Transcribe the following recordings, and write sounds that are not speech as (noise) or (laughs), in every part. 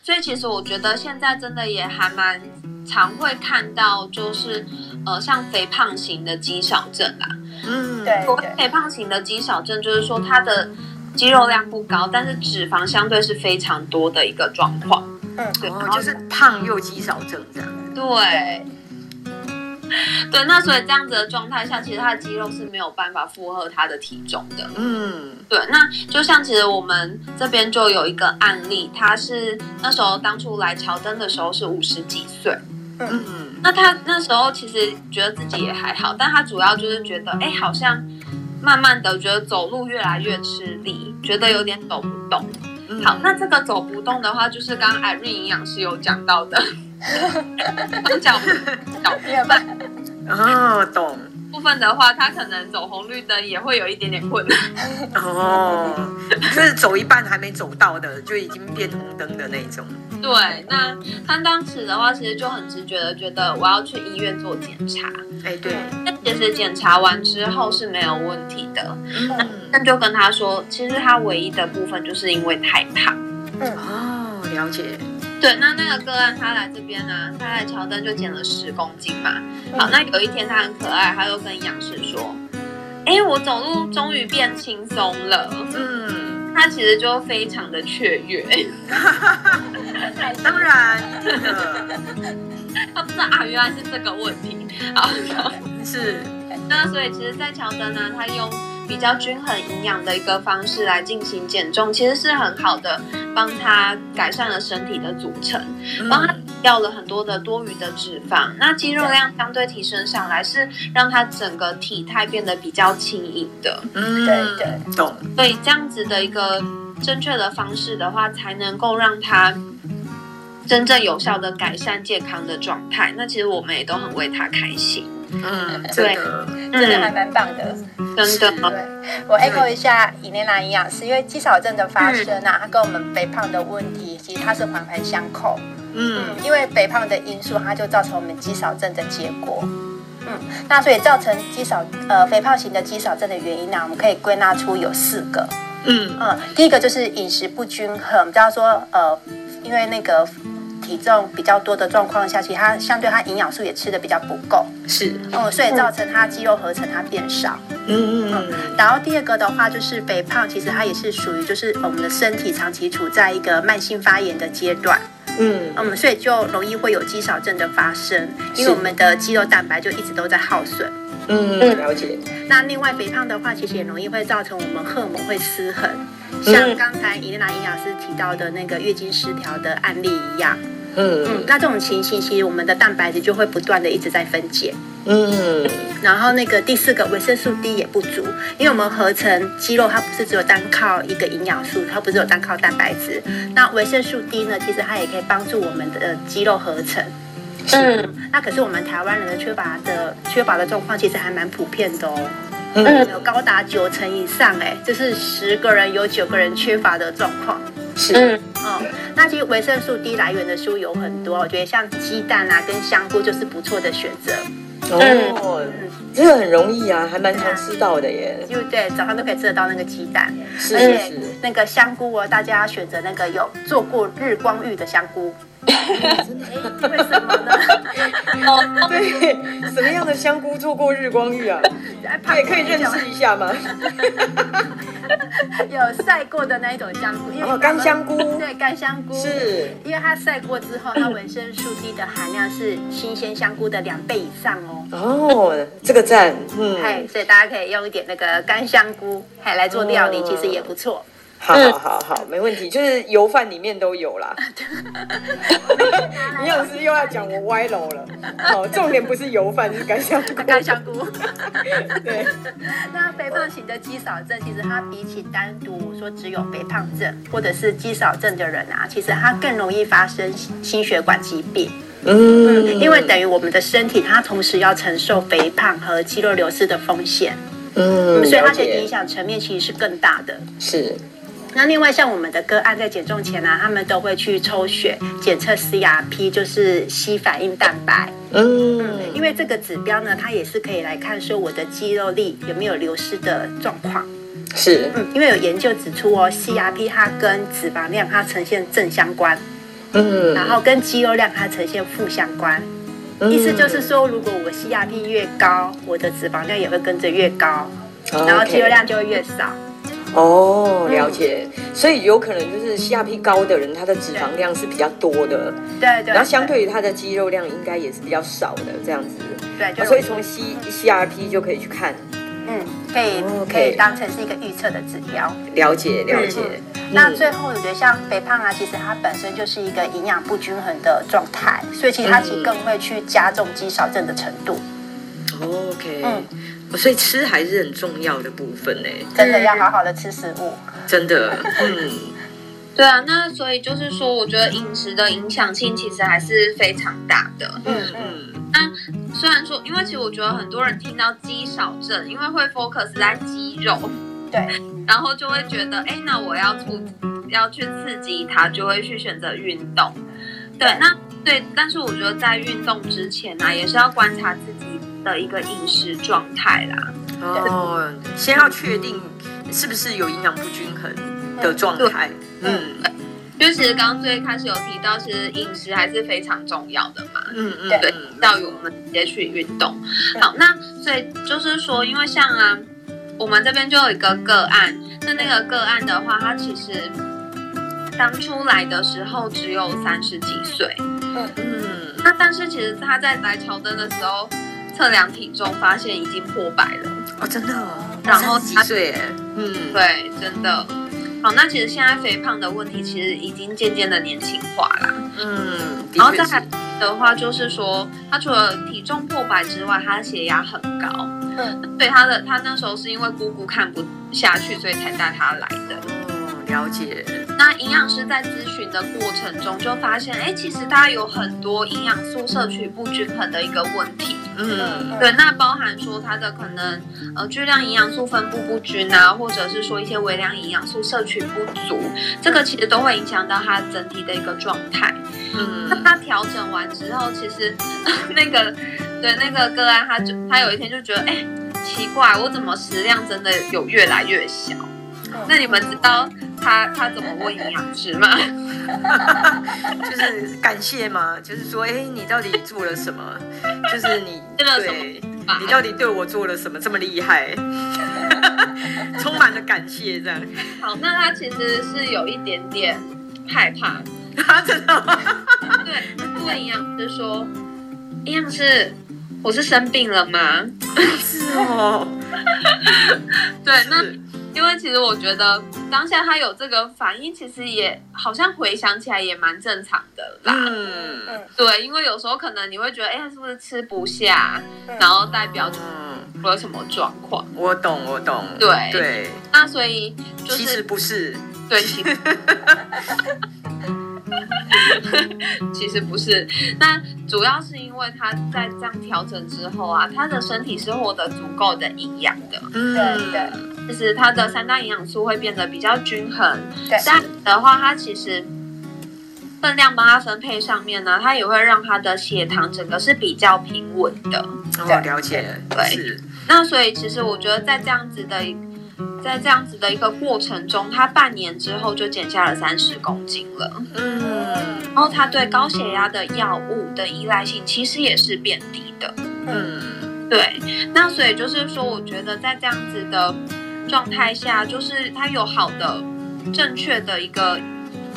所以其实我觉得现在真的也还蛮常会看到，就是呃，像肥胖型的肌少症啦。嗯，对，肥胖型的肌少症就是说它的肌肉量不高，但是脂肪相对是非常多的一个状况。嗯，对，就是胖又肌少症这样。对。对，(laughs) 那所以这样子的状态下，其实他的肌肉是没有办法负荷他的体重的。嗯，对，那就像其实我们这边就有一个案例，他是那时候当初来乔登的时候是五十几岁。嗯，那他那时候其实觉得自己也还好，但他主要就是觉得，哎，好像慢慢的觉得走路越来越吃力，觉得有点走不动。嗯、好，那这个走不动的话，就是刚刚 Irene 营养师有讲到的。脚脚面吧，哦，懂。部分的话，他可能走红绿灯也会有一点点困难。哦，就是走一半还没走到的，就已经变红灯的那种。对，那他当时的话，其实就很直觉的觉得我要去医院做检查。哎，对。那其实检查完之后是没有问题的。嗯。那就跟他说，其实他唯一的部分就是因为太胖。嗯。哦，了解。对，那那个个案他来这边呢、啊，他来乔登就减了十公斤嘛。好，那有一天他很可爱，他又跟营养师说：“哎，我走路终于变轻松了。”嗯，他其实就非常的雀跃。(laughs) 当然，他不知道啊，原来是这个问题。好，是。那所以其实，在乔登呢，他用比较均衡营养的一个方式来进行减重，其实是很好的，帮他改善了身体的组成，帮他掉了很多的多余的脂肪，那肌肉量相对提升上来，是让他整个体态变得比较轻盈的。嗯，对对，懂。所以这样子的一个正确的方式的话，才能够让他真正有效的改善健康的状态。那其实我们也都很为他开心。嗯，对，真的还蛮棒的，真的。对，我 echo 一下伊莲娜营养师，因为肌少症的发生啊，它跟我们肥胖的问题，其实它是环环相扣。嗯，因为肥胖的因素，它就造成我们肌少症的结果。嗯，那所以造成肌少呃肥胖型的肌少症的原因呢，我们可以归纳出有四个。嗯嗯，第一个就是饮食不均衡，我们知道说呃，因为那个。体重比较多的状况下，其实它相对它营养素也吃的比较不够，是，嗯，所以造成它肌肉合成它变少，嗯嗯嗯。然后第二个的话就是肥胖，其实它也是属于就是我们的身体长期处在一个慢性发炎的阶段，嗯嗯，所以就容易会有肌少症的发生，因为我们的肌肉蛋白就一直都在耗损，嗯，了解。那另外肥胖的话，其实也容易会造成我们荷尔蒙会失衡，像刚才伊丽娜营养师提到的那个月经失调的案例一样。嗯嗯，那这种情形，其实我们的蛋白质就会不断的一直在分解。嗯，然后那个第四个维生素 D 也不足，因为我们合成肌肉，它不是只有单靠一个营养素，它不是有单靠蛋白质。那维生素 D 呢，其实它也可以帮助我们的肌肉合成。嗯，那可是我们台湾人的缺乏的缺乏的状况，其实还蛮普遍的哦。嗯，有高达九成以上，哎，就是十个人有九个人缺乏的状况。是，嗯，哦，那其实维生素 D 来源的书有很多，我觉得像鸡蛋啊跟香菇就是不错的选择。哦，这个很容易啊，还蛮常吃到的耶。就对，早上都可以吃得到那个鸡蛋，是是是。那个香菇哦，大家要选择那个有做过日光浴的香菇。真的？为什么呢？哦，(laughs) 对，什么样的香菇做过日光浴啊？也可以认识一下吗？有晒过的那一种香菇，因为干香菇，对，干香菇是，因为它晒过之后，它维生素 D 的含量是新鲜香菇的两倍以上哦。哦，这个赞，嗯，嗨，所以大家可以用一点那个干香菇，嗨，来做料理，其实也不错。好好好好，没问题，就是油饭里面都有啦。(laughs) 营养师又要讲我歪楼了。好，重点不是油饭，是干香菇。干香菇。(laughs) 对。(laughs) 那肥胖型的肌少症，其实它比起单独说只有肥胖症或者是肌少症的人啊，其实它更容易发生心血管疾病。嗯，嗯。因为等于我们的身体，它同时要承受肥胖和肌肉流失的风险。嗯。所以它的影响层面其实是更大的。是。那另外像我们的个案在减重前呢、啊，他们都会去抽血检测 CRP，就是硒反应蛋白。嗯，因为这个指标呢，它也是可以来看说我的肌肉力有没有流失的状况。是，嗯，因为有研究指出哦，CRP 它跟脂肪量它呈现正相关。嗯，然后跟肌肉量它呈现负相关，嗯、意思就是说，如果我 CRP 越高，我的脂肪量也会跟着越高，嗯、然后肌肉量就会越少。哦，了解。嗯、所以有可能就是 CRP 高的人，他的脂肪量是比较多的，对对，对。然后相对于他的肌肉量，应该也是比较少的这样子。对，就所以从 C CRP 就可以去看。嗯，可以可以当成是一个预测的指标。了解了解。那最后我觉得像肥胖啊，其实它本身就是一个营养不均衡的状态，所以其实它其实更会去加重肌少症的程度。OK，嗯，所以吃还是很重要的部分呢，真的要好好的吃食物。真的，(laughs) 嗯，对啊，那所以就是说，我觉得饮食的影响性其实还是非常大的。嗯嗯。那虽然说，因为其实我觉得很多人听到肌少症，因为会 focus 在肌肉，对，然后就会觉得，哎，那我要促要去刺激它，就会去选择运动。对，那对，但是我觉得在运动之前呢、啊，也是要观察自己的一个饮食状态啦。哦，先要确定是不是有营养不均衡的状态。嗯。嗯就其实刚刚最开始有提到，其实饮食还是非常重要的嘛。嗯嗯，对，要与我们直接去运动。好，那所以就是说，因为像啊，我们这边就有一个个案，那那个个案的话，他其实当初来的时候只有三十几岁。嗯嗯，那但是其实他在来乔登的时候测量体重，发现已经破百了。哦，真的哦。然后几岁？嗯，对，真的。好，那其实现在肥胖的问题其实已经渐渐的年轻化了。嗯，然后再来的话，就是说他除了体重破百之外，他血压很高。嗯，对，他的他那时候是因为姑姑看不下去，所以才带他来的。哦，了解。那营养师在咨询的过程中就发现，哎，其实他有很多营养素摄取不均衡的一个问题。嗯，对，那包含说他的可能呃巨量营养素分布不均啊，或者是说一些微量营养素摄取不足，这个其实都会影响到他整体的一个状态。嗯，那他调整完之后，其实 (laughs) 那个对那个个案，他就他有一天就觉得，哎，奇怪，我怎么食量真的有越来越小？那你们知道他他怎么问营养师吗？(laughs) 就是感谢吗？就是说，哎，你到底做了什么？(laughs) 就是你对，你到底对我做了什么这么厉害？(laughs) 充满了感谢，这样。好，那他其实是有一点点害怕。他真的吗？对，他问营养师说：“营养师，我是生病了吗？”是哦。对，那。因为其实我觉得当下他有这个反应，其实也好像回想起来也蛮正常的啦。嗯嗯，对，因为有时候可能你会觉得，哎，他是不是吃不下，然后代表出了什么状况？我懂，我懂。对对，对那所以就是其实不是，对，其实 (laughs) 其实不是。那主要是因为他在这样调整之后啊，他的身体是获得足够的营养的。嗯，对对。就是它的三大营养素会变得比较均衡，对这样的话，它其实分量帮它分配上面呢，它也会让它的血糖整个是比较平稳的。我、哦、了解，对。是那所以其实我觉得在这样子的，在这样子的一个过程中，他半年之后就减下了三十公斤了。嗯，然后他对高血压的药物的依赖性其实也是变低的。嗯，对。那所以就是说，我觉得在这样子的。状态下，就是它有好的、正确的一个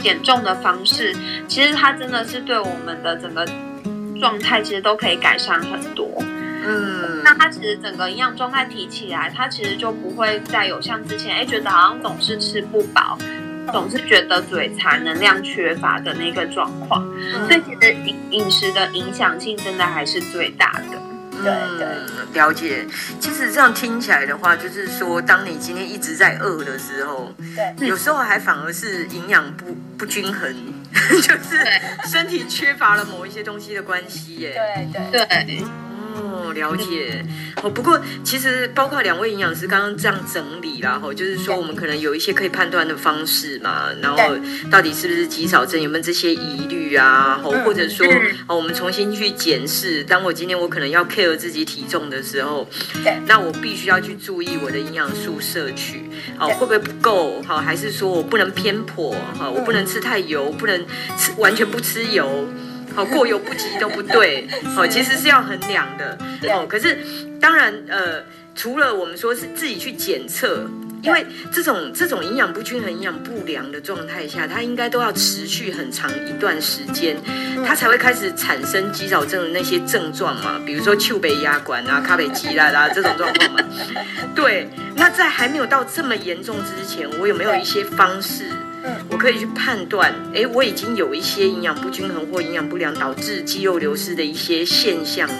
减重的方式，其实它真的是对我们的整个状态，其实都可以改善很多。嗯，那它其实整个营养状态提起来，它其实就不会再有像之前哎觉得好像总是吃不饱，总是觉得嘴馋、能量缺乏的那个状况。嗯，所以其实饮饮食的影响性真的还是最大的。对对，了解。其实这样听起来的话，就是说，当你今天一直在饿的时候，对，有时候还反而是营养不不均衡，(laughs) 就是身体缺乏了某一些东西的关系耶。对对对。哦，了解。哦，不过其实包括两位营养师刚刚这样整理啦，吼，就是说我们可能有一些可以判断的方式嘛，然后到底是不是肌少症，有没有这些疑虑啊，吼，或者说哦，我们重新去检视，当我今天我可能要 care 自己体重的时候，对，那我必须要去注意我的营养素摄取，好，会不会不够？好，还是说我不能偏颇？哈，我不能吃太油，不能吃完全不吃油。好，过犹不及都不对，(laughs) 哦，其实是要衡量的，哦，可是当然，呃，除了我们说是自己去检测，因为这种这种营养不均衡、营养不良的状态下，它应该都要持续很长一段时间，它才会开始产生肌少症的那些症状嘛，比如说丘北压管啊、卡北肌啦啦这种状况嘛，(laughs) 对，那在还没有到这么严重之前，我有没有一些方式？我可以去判断，哎，我已经有一些营养不均衡或营养不良导致肌肉流失的一些现象了。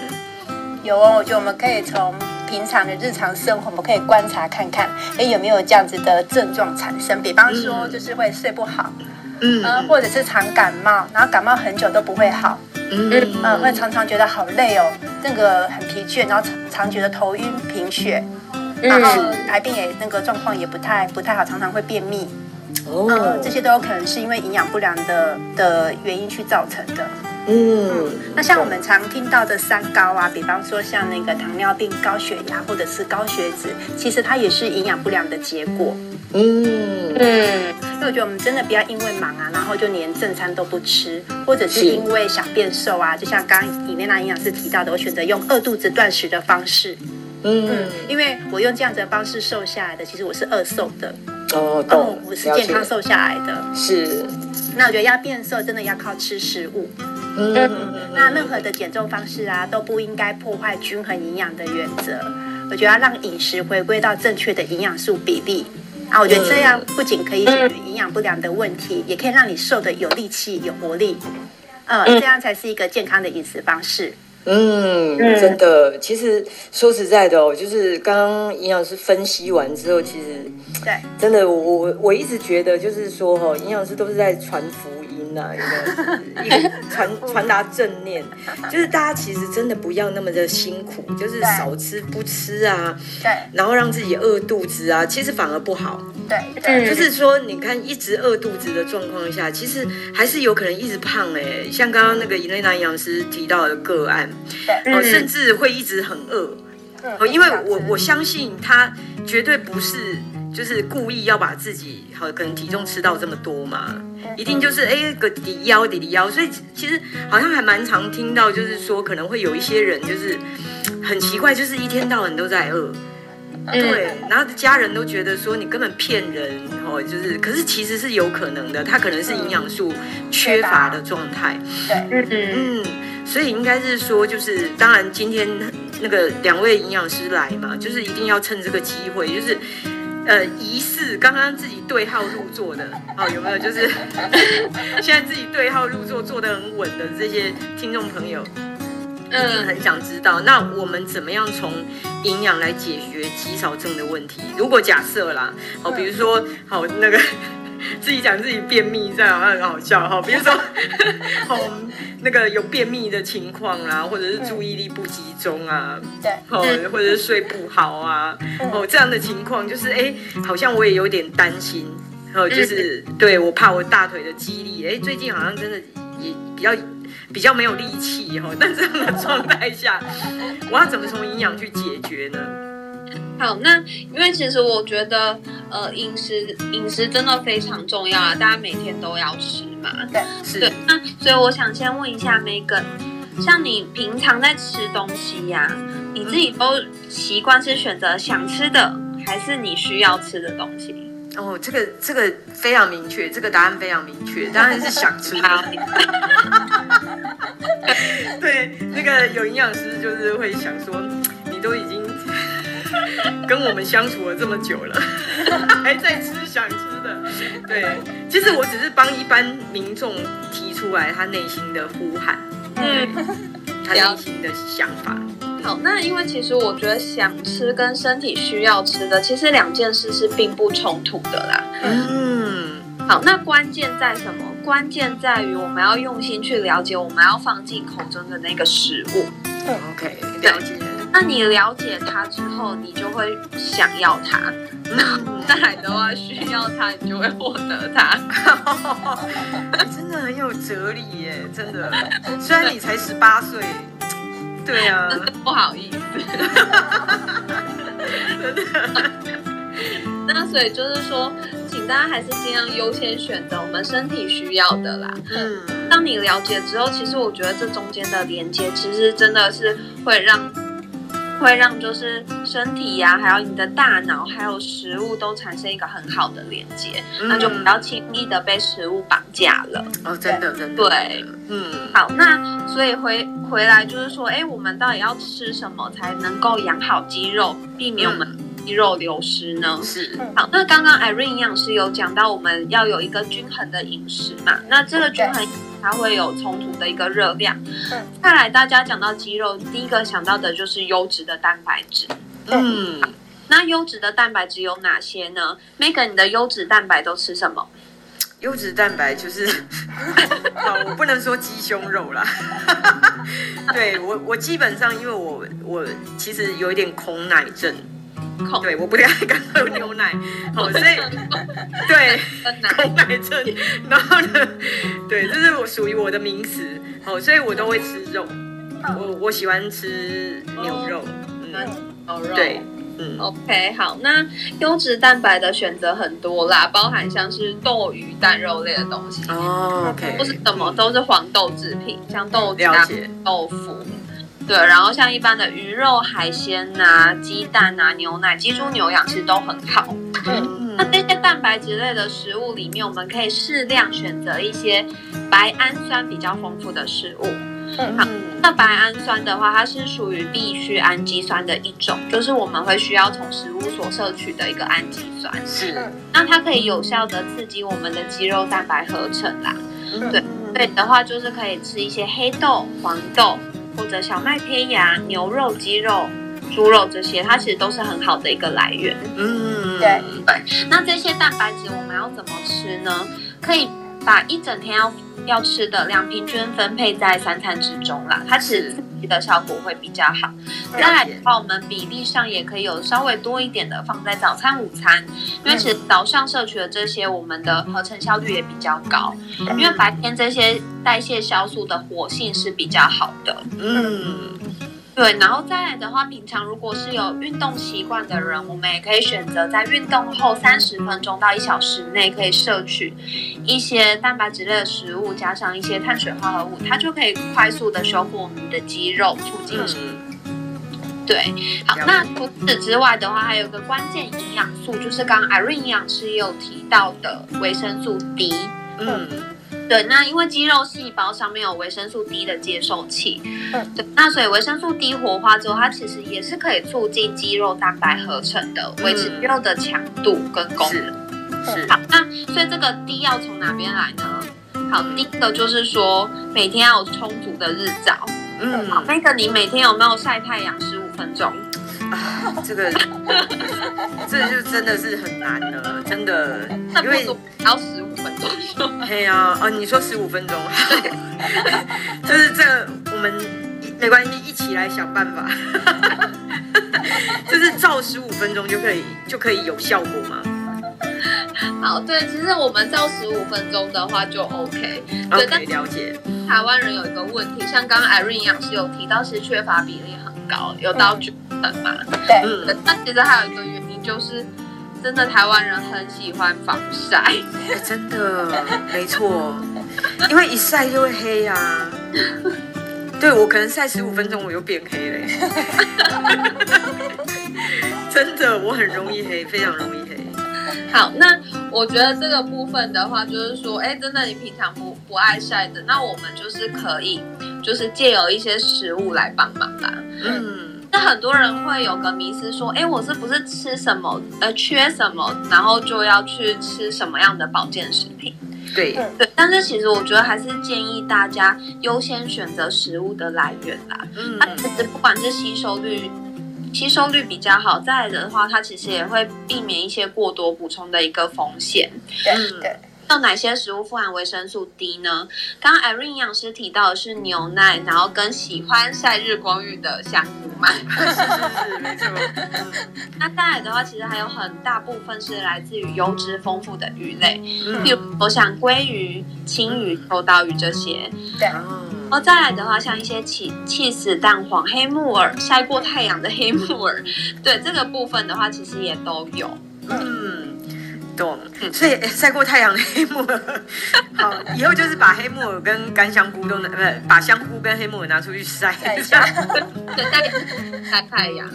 有哦，我觉得我们可以从平常的日常生活，我们可以观察看看，哎，有没有这样子的症状产生？比方说，就是会睡不好，嗯，呃、或者是常感冒，然后感冒很久都不会好，嗯嗯、呃，会常常觉得好累哦，那个很疲倦，然后常常觉得头晕贫血，然后排便也那个状况也不太不太好，常常会便秘。哦、嗯，这些都有可能是因为营养不良的的原因去造成的。嗯，嗯，那像我们常听到的三高啊，比方说像那个糖尿病、高血压或者是高血脂，其实它也是营养不良的结果。嗯嗯，所以我觉得我们真的不要因为忙啊，然后就连正餐都不吃，或者是因为想变瘦啊，就像刚刚伊莲娜营养师提到的，我选择用饿肚子断食的方式。嗯，嗯，因为我用这样子的方式瘦下来的，其实我是饿瘦的。哦，懂，我是健康瘦下来的。是，那我觉得要变瘦，真的要靠吃食物。嗯，那任何的减重方式啊，都不应该破坏均衡营养的原则。我觉得要让饮食回归到正确的营养素比例。啊，我觉得这样不仅可以解决营养不良的问题，也可以让你瘦的有力气、有活力。嗯，这样才是一个健康的饮食方式。嗯，真的，其实说实在的哦，就是刚刚营养师分析完之后，其实对，真的，我我我一直觉得就是说哈，营养师都是在传福一个传传达正念，就是大家其实真的不要那么的辛苦，就是少吃不吃啊，对，然后让自己饿肚子啊，其实反而不好。对，对，就是说，你看一直饿肚子的状况下，其实还是有可能一直胖哎、欸。像刚刚那个伊莲娜营养师提到的个案，对，哦，甚至会一直很饿，哦，因为我我相信他绝对不是就是故意要把自己好可能体重吃到这么多嘛，一定就是哎个抵腰抵抵腰，所以其实好像还蛮常听到，就是说可能会有一些人就是很奇怪，就是一天到晚都在饿。对，然后家人都觉得说你根本骗人哦，就是，可是其实是有可能的，他可能是营养素缺乏的状态。对，嗯嗯，所以应该是说，就是当然今天那个两位营养师来嘛，就是一定要趁这个机会，就是呃疑似刚刚自己对号入座的哦，有没有？就是 (laughs) 现在自己对号入座做得很稳的这些听众朋友。一定，很想知道，那我们怎么样从营养来解决肌少症的问题？如果假设啦，好，比如说，好那个自己讲自己便秘，这样好像很好笑哈。比如说，好 (laughs) 那个有便秘的情况啦，或者是注意力不集中啊，对，哦，或者是睡不好啊，哦，这样的情况就是，哎，好像我也有点担心，哦，就是对我怕我大腿的肌力，哎，最近好像真的也比较。比较没有力气哈，但这样的状态下，我要怎么从营养去解决呢？好，那因为其实我觉得，呃，饮食饮食真的非常重要啊，大家每天都要吃嘛。对，是。对，那所以我想先问一下 Megan，像你平常在吃东西呀、啊，你自己都习惯是选择想吃的，还是你需要吃的东西？哦，这个这个非常明确，这个答案非常明确，(laughs) 当然是想吃的。(laughs) 对，那个有营养师就是会想说，你都已经 (laughs) 跟我们相处了这么久了，(laughs) 还在吃想吃的。对，其实我只是帮一般民众提出来他内心的呼喊，嗯，他内心的想法。(laughs) 好，那因为其实我觉得想吃跟身体需要吃的，其实两件事是并不冲突的啦。嗯，好，那关键在什么？关键在于我们要用心去了解我们要放进口中的那个食物。嗯 OK，了解。那你了解它之后，你就会想要它。那 (laughs) 再来的话，需要它，你就会获得它。(laughs) 真的很有哲理耶，真的。虽然你才十八岁，对啊，(laughs) 不好意思。真的。那所以就是说，请大家还是尽量优先选择我们身体需要的啦。嗯。当你了解之后，其实我觉得这中间的连接，其实真的是会让。会让就是身体呀、啊，还有你的大脑，还有食物都产生一个很好的连接，嗯、那就不要轻易的被食物绑架了。哦，真的，真的。对，嗯，好，那所以回回来就是说，哎，我们到底要吃什么才能够养好肌肉，避免我们肌肉流失呢？是。好，那刚刚 Irene 营养师有讲到，我们要有一个均衡的饮食嘛？那这个均衡。它会有充足的一个热量。嗯，再来，大家讲到肌肉，第一个想到的就是优质的蛋白质。嗯，那优质的蛋白质有哪些呢？Megan，你的优质蛋白都吃什么？优质蛋白就是，(laughs) 我不能说鸡胸肉啦。(laughs) 对我，我基本上因为我我其实有一点恐奶症。对，我不太敢喝牛奶，(laughs) 好，所以 (laughs) 对，恐奶症，然后呢，对，这是我属于我的名词，好，所以我都会吃肉，我我喜欢吃牛肉，嗯，牛肉，对，嗯，OK，好，那优质蛋白的选择很多啦，包含像是豆鱼蛋肉类的东西，哦，OK，或是什么都是黄豆制品，像豆浆、豆腐。对，然后像一般的鱼肉、海鲜呐、啊、鸡蛋啊、牛奶、鸡猪牛羊其实都很好。嗯，那这些蛋白质类的食物里面，我们可以适量选择一些白氨酸比较丰富的食物。嗯，好，那白氨酸的话，它是属于必需氨基酸的一种，就是我们会需要从食物所摄取的一个氨基酸。是，那它可以有效的刺激我们的肌肉蛋白合成啦。对，对的话就是可以吃一些黑豆、黄豆。或者小麦胚芽、牛肉、鸡肉、猪肉这些，它其实都是很好的一个来源。嗯，对对。那这些蛋白质我们要怎么吃呢？可以把一整天要要吃的量平均分配在三餐之中啦，它其实刺激的效果会比较好。再来的话，我们比例上也可以有稍微多一点的放在早餐、午餐，因为其实早上摄取的这些，我们的合成效率也比较高。因为白天这些代谢酵素的活性是比较好的。嗯。对，然后再来的话，平常如果是有运动习惯的人，我们也可以选择在运动后三十分钟到一小时内，可以摄取一些蛋白质类的食物，加上一些碳水化合物，它就可以快速的修复我们的肌肉，促进。对，好，那除此之外的话，还有一个关键营养素，就是刚刚 Irene 营养师也有提到的维生素 D。嗯。对，那因为肌肉细胞上面有维生素 D 的接受器，嗯，对，那所以维生素 D 活化之后，它其实也是可以促进肌肉蛋白合成的，维持肌肉的强度跟功能。是，是好，那所以这个 D 要从哪边来呢？好，第一个就是说每天要有充足的日照。嗯，好，那个你每天有没有晒太阳十五分钟？啊，(laughs) 这个，(laughs) 这就真的是很难了，真的，(laughs) 因为要十五分钟。对啊，哦，你说十五分钟，对，就是这个，我们没关系，一起来想办法。就是照十五分钟就可以就可以有效果吗？好，对，其实我们照十五分钟的话就 OK。OK，对，了解。台湾人有一个问题，像刚刚 Irene 营养师有提到，是缺乏比例很高，有到九成嘛。对，嗯。那其实还有一个原因就是，真的台湾人很喜欢防晒。欸，真的，没错，因为一晒就会黑呀，啊。对，我可能晒十五分钟，我又变黑了。(laughs) 真的，我很容易黑，非常容易黑。好，那我觉得这个部分的话，就是说，哎，真的你平常不不爱晒的，那我们就是可以，就是借由一些食物来帮忙啦。嗯，那很多人会有个迷思，说，哎，我是不是吃什么呃缺什么，然后就要去吃什么样的保健食品？对对，但是其实我觉得还是建议大家优先选择食物的来源啦。嗯，它其实不管是吸收率。吸收率比较好，再来的话，它其实也会避免一些过多补充的一个风险。对对，有哪些食物富含维生素 D 呢？刚刚 Irene 营养师提到的是牛奶，然后跟喜欢晒日光浴的香菇嘛。(laughs) 是是是，没错。(laughs) 那再来的话，其实还有很大部分是来自于油脂丰富的鱼类，嗯、比如我想鲑鱼、青鱼、秋刀鱼这些。对。然后再来的话，像一些起起死蛋黄、黑木耳、晒过太阳的黑木耳，(laughs) 对这个部分的话，其实也都有。嗯，懂。所以晒过太阳的黑木耳，好，以后就是把黑木耳跟干香菇都拿，不是把香菇跟黑木耳拿出去晒一下，(laughs) 对，晒太阳。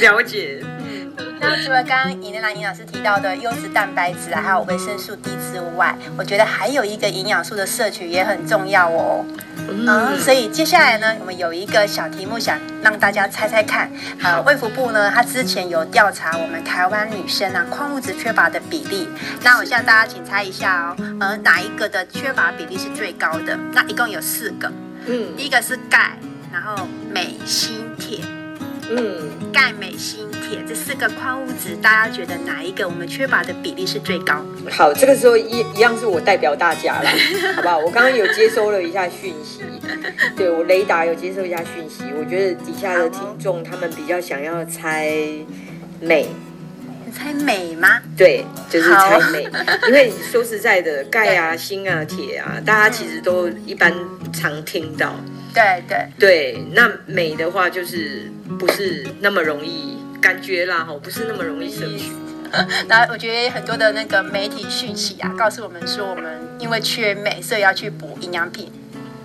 了解。那除了刚刚尹丽兰营养师提到的优质蛋白质啊，还有维生素 D 之外，我觉得还有一个营养素的摄取也很重要哦。嗯，嗯，所以接下来呢，我们有一个小题目想让大家猜猜看。呃，卫福部呢，他之前有调查我们台湾女生啊矿物质缺乏的比例。那我现在大家请猜一下哦，呃，哪一个的缺乏比例是最高的？那一共有四个。嗯，第一个是钙，然后镁、锌、铁。嗯，钙、镁、锌。铁这四个矿物质，大家觉得哪一个我们缺乏的比例是最高？好，这个时候一一样是我代表大家了，(laughs) 好不好？我刚刚有接收了一下讯息，对，我雷达有接收一下讯息，我觉得底下的听众他们比较想要猜镁，猜镁吗？对，就是猜镁，(laughs) 因为说实在的，钙啊、锌啊、铁啊，大家其实都一般常听到，对对对。那美的话，就是不是那么容易。感觉啦，哈，不是那么容易摄取。(laughs) 那我觉得很多的那个媒体讯息啊，告诉我们说，我们因为缺美，所以要去补营养品。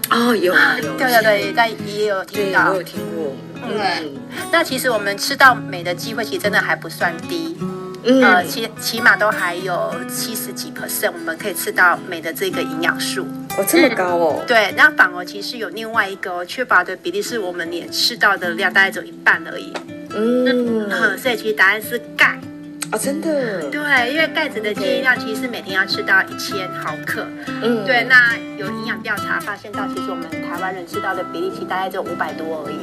哦，有，有，对 (laughs) 对对，但也有听到，我有听过。嗯，那其实我们吃到美的机会，其实真的还不算低。嗯，呃，起起码都还有七十几 percent，我们可以吃到美的这个营养素。哦，这么高哦。对，那反而其实有另外一个哦缺乏的比例，是我们连吃到的量大概只有一半而已。嗯，所以其实答案是钙啊，真的。对，因为钙质的建议量其实是每天要吃到一千毫克。嗯，对。那有营养调查发现到，其实我们台湾人吃到的比例其实大概只有五百多而已。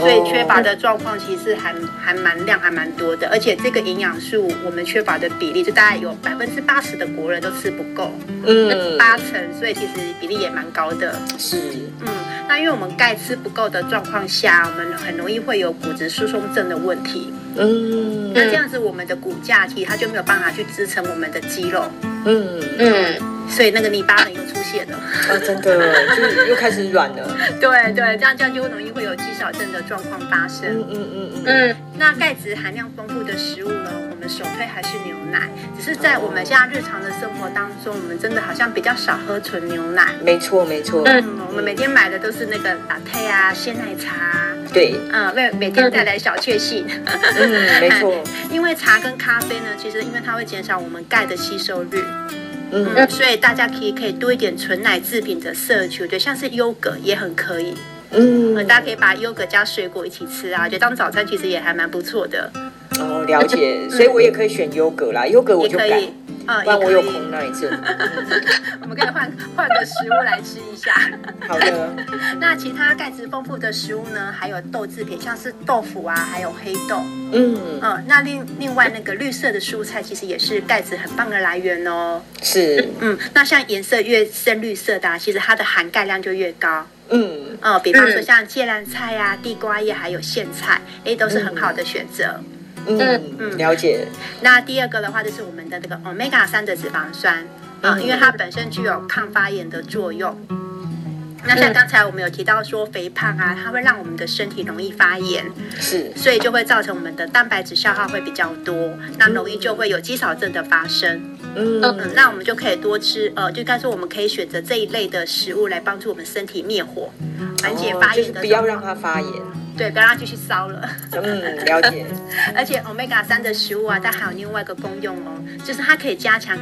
所以缺乏的状况其实还还蛮量还蛮多的，而且这个营养素我们缺乏的比例就大概有百分之八十的国人都吃不够。嗯，八成，所以其实比例也蛮高的。是，嗯。那因为我们钙吃不够的状况下，我们很容易会有骨质疏松症的问题。嗯，那这样子我们的骨架其实它就没有办法去支撑我们的肌肉。嗯嗯，所以那个泥巴呢又出现了。啊，真的，就是又开始软了。(laughs) 对对，这样这样就容易会有肌少症的状况发生。嗯嗯嗯嗯。嗯，那钙质含量丰富的食物呢？我们首推还是牛奶，只是在我们现在日常的生活当中，我们真的好像比较少喝纯牛奶。没错，没错。嗯，我们每天买的都是那个 latte 啊，鲜奶茶。对。嗯，为每天带来小确幸。嗯，(laughs) 没错。因为茶跟咖啡呢，其实因为它会减少我们钙的吸收率。嗯，嗯。所以大家可以可以多一点纯奶制品的摄取，对，像是优格也很可以。嗯。大家可以把优格加水果一起吃啊，就当早餐其实也还蛮不错的。哦，了解，(laughs) 所以我也可以选优格啦，优格我就改，嗯，不然我有恐奶症。(laughs) 我们可以换换个食物来吃一下。好的。(laughs) 那其他钙质丰富的食物呢？还有豆制品，像是豆腐啊，还有黑豆。嗯嗯。那另另外那个绿色的蔬菜，其实也是钙质很棒的来源哦。是。嗯，那像颜色越深绿色的，其实它的含钙量就越高。嗯。哦，比方说像芥蓝菜啊、地瓜叶还有苋菜，哎，都是很好的选择。嗯嗯，了解。那第二个的话，就是我们的这个 omega 三的脂肪酸啊，嗯，因为它本身具有抗发炎的作用。那像刚才我们有提到说，肥胖啊，它会让我们的身体容易发炎，是，所以就会造成我们的蛋白质消耗会比较多，那容易就会有肌少症的发生。嗯，嗯，那我们就可以多吃，呃，就该说我们可以选择这一类的食物来帮助我们身体灭火，缓解发炎的，哦，就是不要让它发炎。对，不要让它继续烧了。嗯，了解。(laughs) 而且 Omega 三的食物啊，它还有另外一个功用哦，就是它可以加强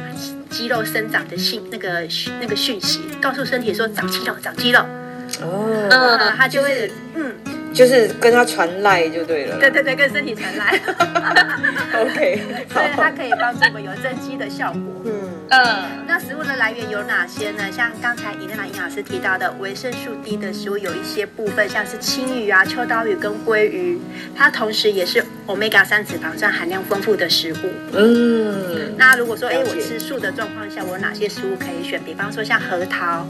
肌肉生长的信那个那个讯息，告诉身体说长肌肉，长肌肉。哦。嗯，它就会嗯就是跟他传赖就对了。对对对，跟身体传赖。(laughs) OK，(laughs) 所以它可以帮助我们有增肌的效果。嗯嗯。那食物的来源有哪些呢？像刚才伊莲娜营养师提到的，维生素 D 的食物有一些部分，像是青鱼啊、秋刀鱼跟鲑鱼，它同时也是 Omega 三脂肪酸含量丰富的食物。嗯。那如果说，哎，我吃素的状况下，我有哪些食物可以选？比方说像核桃。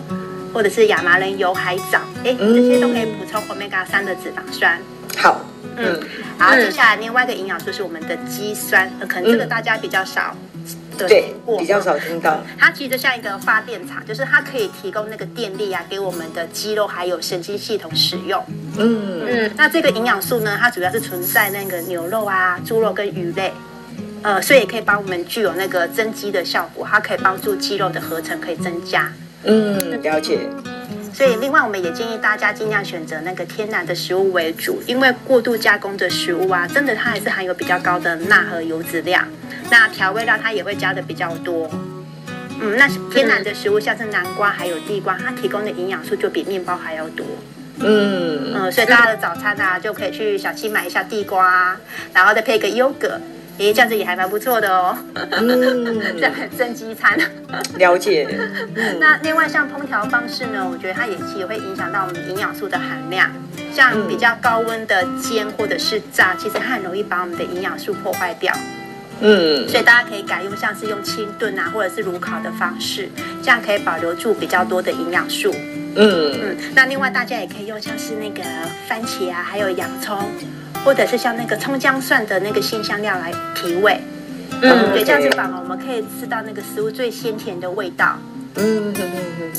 或者是亚麻仁油、海藻，哎，这些都可以补充 omega 三的脂肪酸。好，嗯，然后，接下来另外一个营养素是我们的肌酸，可能这个大家比较少的对，比较少听到。它其实就像一个发电厂，就是它可以提供那个电力啊，给我们的肌肉还有神经系统使用。嗯嗯，那这个营养素呢，它主要是存在那个牛肉啊、猪肉跟鱼类，呃，所以也可以帮我们具有那个增肌的效果，它可以帮助肌肉的合成可以增加。嗯，了解。所以，另外我们也建议大家尽量选择那个天然的食物为主，因为过度加工的食物啊，真的它还是含有比较高的钠和油脂量。那调味料它也会加的比较多。嗯，那天然的食物像是南瓜还有地瓜，它提供的营养素就比面包还要多。嗯嗯，所以大家的早餐啊，就可以去小七买一下地瓜，然后再配个优格。诶，这样子也还蛮不错的哦。嗯，(laughs) 这很增肌餐。(laughs) 了解。那另外像烹调方式呢，我觉得它也其实会影响到我们营养素的含量。像比较高温的煎或者是炸，其实它很容易把我们的营养素破坏掉。嗯。所以大家可以改用像是用清炖啊，或者是炉烤的方式，这样可以保留住比较多的营养素。嗯嗯。那另外大家也可以用像是那个番茄啊，还有洋葱。或者是像那个葱姜蒜的那个辛香料来提味，嗯，对，这样子反而我们可以吃到那个食物最鲜甜的味道。嗯嗯嗯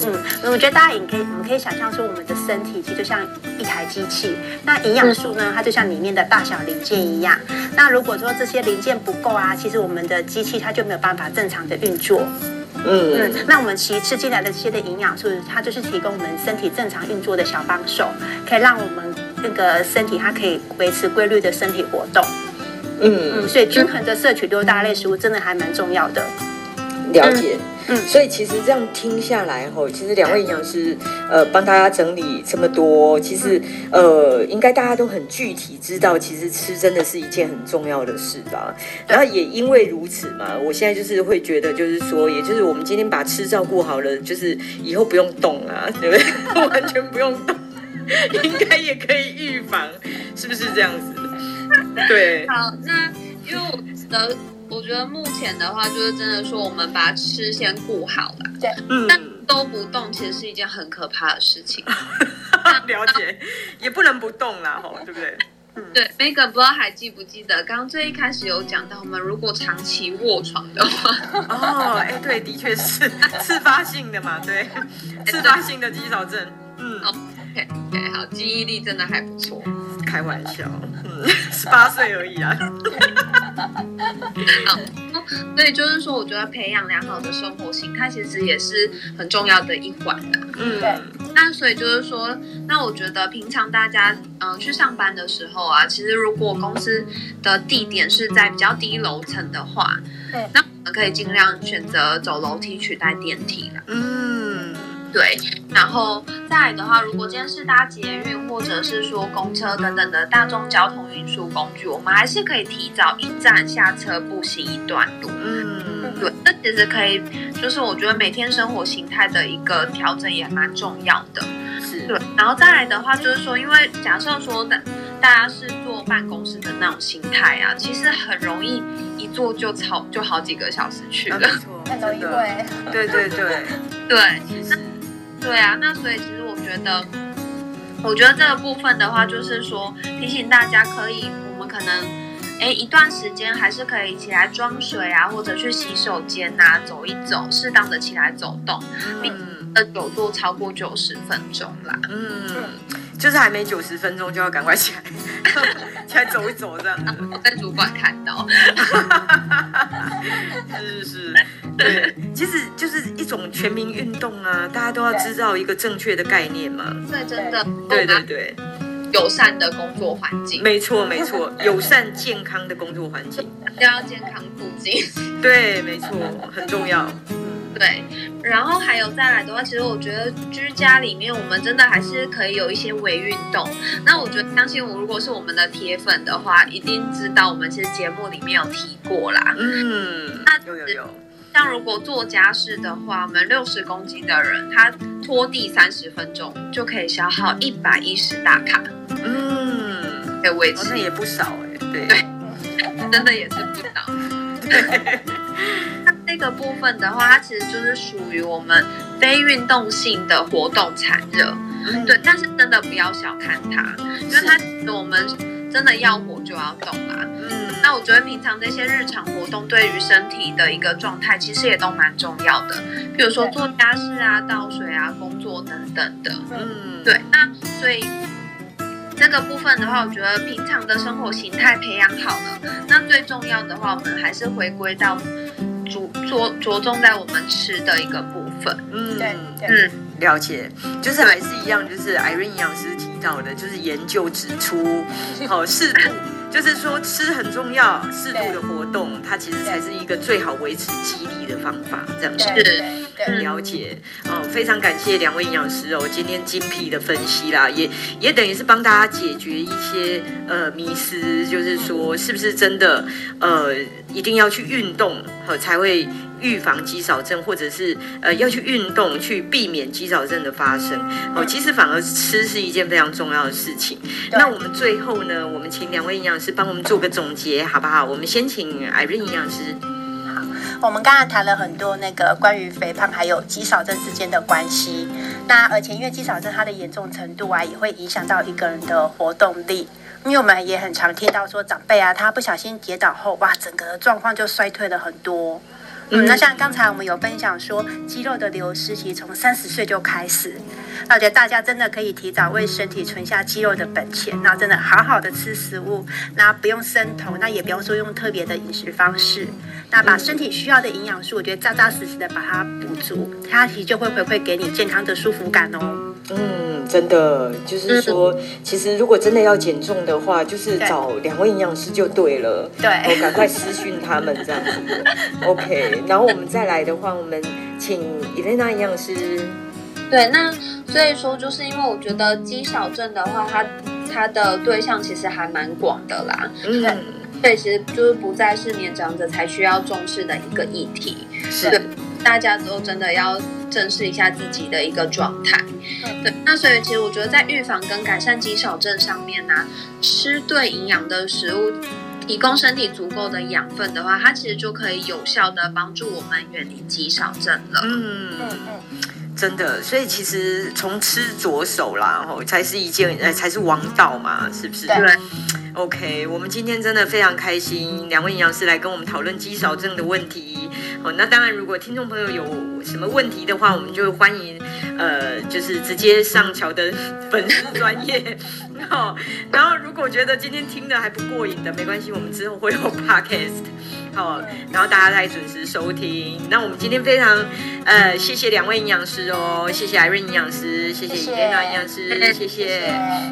嗯，我觉得大家也可以，我们可以想象说，我们的身体其实就像一台机器，那营养素呢，它就像里面的大小零件一样。那如果说这些零件不够啊，其实我们的机器它就没有办法正常的运作。嗯嗯，那我们其实吃进来的这些的营养素，它就是提供我们身体正常运作的小帮手，可以让我们那个身体它可以维持规律的身体活动。嗯嗯，所以均衡的摄取六大类食物真的还蛮重要的。了解。嗯，所以其实这样听下来吼，其实两位营养师呃帮大家整理这么多，其实呃应该大家都很具体知道，其实吃真的是一件很重要的事吧。然后也因为如此嘛，我现在就是会觉得，就是说，也就是我们今天把吃照顾好了，就是以后不用动啊，对不对？(laughs) 完全不用动，(laughs) 应该也可以预防，是不是这样子？对。好，那因为我的。我觉得目前的话，就是真的说，我们把吃先顾好了。对，嗯，但都不动，其实是一件很可怕的事情。(laughs) 了解，也不能不动啦，吼，对不对？嗯，对。Megan 不知道还记不记得，刚刚最一开始有讲到，我们如果长期卧床的话，哦，哎，对，的确是 (laughs) 自发性的嘛，对，自发性的肌少症。嗯，OK，OK，好，记忆力真的还不错。开玩笑，嗯，(laughs) 十八岁而已啊。(laughs) 好，所以就是说，我觉得培养良好的生活形态，其实也是很重要的一环的。嗯，对。那所以就是说，那我觉得平常大家嗯、呃、去上班的时候啊，其实如果公司的地点是在比较低楼层的话，对，那我们可以尽量选择走楼梯取代电梯的。嗯。对，然后再来的话，如果今天是搭捷运或者是说公车等等的大众交通运输工具，我们还是可以提早一站下车步行一段路。嗯，对，这其实可以，就是我觉得每天生活形态的一个调整也蛮重要的。是，对，然后再来的话，就是说，因为假设说的大家是坐办公室的那种心态啊，其实很容易一坐就超就好几个小时去了。没错，(laughs) 很容易会。对对对对，那。对啊，那所以其实我觉得，我觉得这个部分的话，就是说提醒大家，可以我们可能，哎，一段时间还是可以起来装水啊，或者去洗手间呐，走一走，适当的起来走动，并呃久坐超过九十分钟啦。嗯。就是还没九十分钟就要赶快起来，(laughs) 起来走一走这样子。我在主管看到，(laughs) 是是是，对，其实就是一种全民运动啊，大家都要知道一个正确的概念嘛。对，真的，对对对，友善的工作环境，没错没错，(laughs) 友善健康的工作环境，(laughs) 要健康促进。对，没错，很重要。对，然后还有再来的话，其实我觉得居家里面我们真的还是可以有一些微运动。那我觉得相信我，如果是我们的铁粉的话，一定知道我们其实节目里面有提过啦。嗯，那有有有。像如果做家事的话，我们六十公斤的人，他拖地三十分钟就可以消耗一百一十大卡。嗯，可以维持，那也不少哎。对对，(laughs) 真的也是不少。(laughs) 对。这个部分的话，它其实就是属于我们非运动性的活动产热，嗯、对。但是真的不要小看它，因为它我们真的要活就要动啦。嗯，那我觉得平常这些日常活动对于身体的一个状态，其实也都蛮重要的。比如说做家事啊、倒水啊、工作等等的。嗯，对。那所以这个部分的话，我觉得平常的生活形态培养好了，那最重要的话，我们还是回归到。着着着重在我们吃的一个部分，嗯，对，嗯，了解，就是还是一样，就是 Irene 营养师提到的，就是研究指出，(laughs) 好适度，就是说吃很重要，适度的活动，它其实才是一个最好维持肌力的方法，这样子，对，了解，哦，非常感谢两位营养师哦，今天精辟的分析啦，也也等于是帮大家解决一些呃迷思，就是说是不是真的呃。一定要去运动，和才会预防肌少症，或者是呃要去运动去避免肌少症的发生。哦，其实反而吃是一件非常重要的事情。那我们最后呢，我们请两位营养师帮我们做个总结，好不好？我们先请 Irene 营养师。好，我们刚刚谈了很多那个关于肥胖还有肌少症之间的关系。那而且因为肌少症它的严重程度啊，也会影响到一个人的活动力。因为我们也很常听到说长辈啊，他不小心跌倒后，哇，整个状况就衰退了很多。嗯，那像刚才我们有分享说，肌肉的流失其实从三十岁就开始。那我觉得大家真的可以提早为身体存下肌肉的本钱，那真的好好的吃食物，那不用生酮，那也不用说用特别的饮食方式，那把身体需要的营养素，我觉得扎扎实实的把它补足，它其实就会回馈给你健康的舒服感哦。嗯，真的就是说，嗯、其实如果真的要减重的话，就是找两位营养师就对了。对，我赶快私讯他们这样子。(laughs) OK，然后我们再来的话，我们请伊蕾娜营养师。对，那所以说，就是因为我觉得肌少症的话，它它的对象其实还蛮广的啦。嗯，对，其实就是不再是年长者才需要重视的一个议题。是，对，大家都真的要。正视一下自己的一个状态，对，那所以其实我觉得在预防跟改善肌少症上面呢，吃对营养的食物，提供身体足够的养分的话，它其实就可以有效的帮助我们远离肌少症了。嗯嗯嗯，真的，所以其实从吃着手啦，吼，才是一件，呃，才是王道嘛，是不是？对。OK，我们今天真的非常开心，两位营养师来跟我们讨论肌少症的问题。好，那当然，如果听众朋友有什么问题的话，我们就欢迎，呃，就是直接上桥的粉丝专页。(laughs) 好，然后如果觉得今天听的还不过瘾的，没关系，我们之后会有 (laughs) Podcast。好，然后大家再准时收听。那我们今天非常，呃，谢谢两位营养师哦，谢谢 Irene 营养师，谢谢伊蕾娜营养师，谢谢。谢谢。